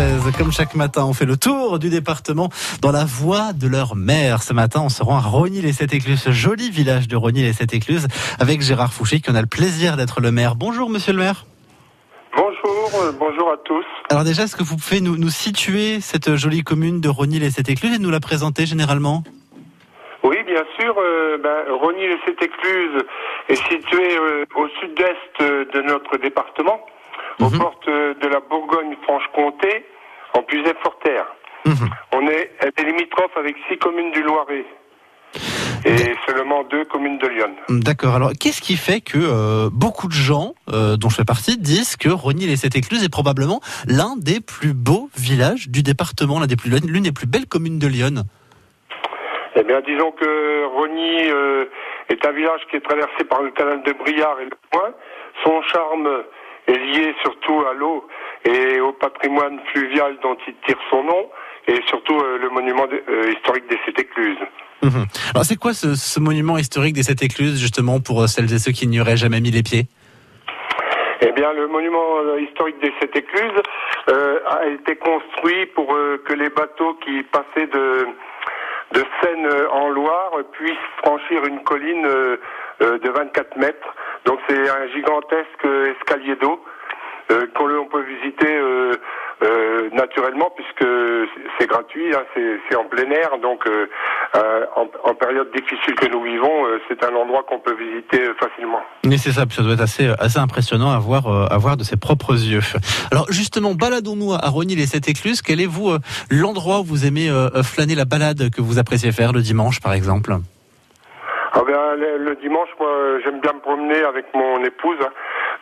française. Comme chaque matin, on fait le tour du département dans la voie de leur mère. Ce matin, on se rend à Rogny-les-Sept-Écluses, joli village de Rogny-les-Sept-Écluses, avec Gérard Fouché, qui en a le plaisir d'être le maire. Bonjour, monsieur le maire. Bonjour, euh, bonjour à tous. Alors déjà, est-ce que vous pouvez nous, nous situer cette jolie commune de Rogny-les-Sept-Écluses et nous la présenter généralement? Oui, bien sûr. Euh, ben, Rogny-les-Sept-Écluses est situé euh, au sud-est euh, de notre département, aux Mhm. portes de la Bourgogne-Franche-Comté, en Puisaye-Forterre. Mhm. On est, elle est limitrophe avec six communes du Loiret et seulement deux communes de Lyon. D'accord. Alors, qu'est-ce qui fait que euh, beaucoup de gens, euh, dont je fais partie, disent que Rogny-les-Sept-Écluses est probablement l'un des plus beaux villages du département, l'un des plus, l'une des plus belles communes de Lyon? Eh bien, disons que Rogny euh, est un village qui est traversé par le canal de Briard et le Point. Son charme est lié surtout à l'eau et au patrimoine fluvial dont il tire son nom, et surtout euh, le monument de- euh, historique des Sept Écluses. Mhm. Alors, c'est quoi ce, ce monument historique des Sept-Écluses, justement, pour euh, celles et ceux qui n'y auraient jamais mis les pieds? Eh bien, le monument historique des Sept Écluses euh, a été construit pour que les bateaux qui passaient de, de Seine en Loire puissent franchir une colline de 24 mètres. Donc, c'est un gigantesque escalier d'eau euh, peut visiter euh, euh, naturellement puisque c'est gratuit, hein, c'est en plein air. Donc, euh, en, période difficile que nous vivons, c'est un endroit qu'on peut visiter facilement. Mais c'est ça, ça doit être assez, assez impressionnant à voir, à voir de ses propres yeux. Alors justement, baladons-nous à Rogny les Sept Écluses. Quel est vous l'endroit où vous aimez flâner la balade que vous appréciez faire le dimanche, par exemple? Ah ben, le, le dimanche, moi, j'aime bien me promener avec mon épouse. hein.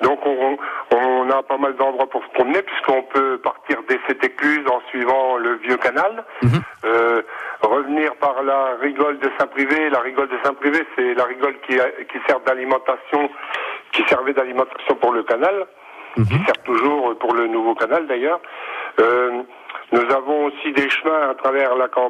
Donc, on, on a pas mal d'endroits pour se promener, puisqu'on peut partir des Sept Écluses en suivant le vieux canal, Mhm. euh, revenir par la rigole de Saint-Privé. La rigole de Saint-Privé, c'est la rigole qui, a- qui sert d'alimentation, qui servait d'alimentation pour le canal, qui Mhm. sert toujours pour le nouveau canal d'ailleurs. Euh, nous avons aussi des chemins à travers la campagne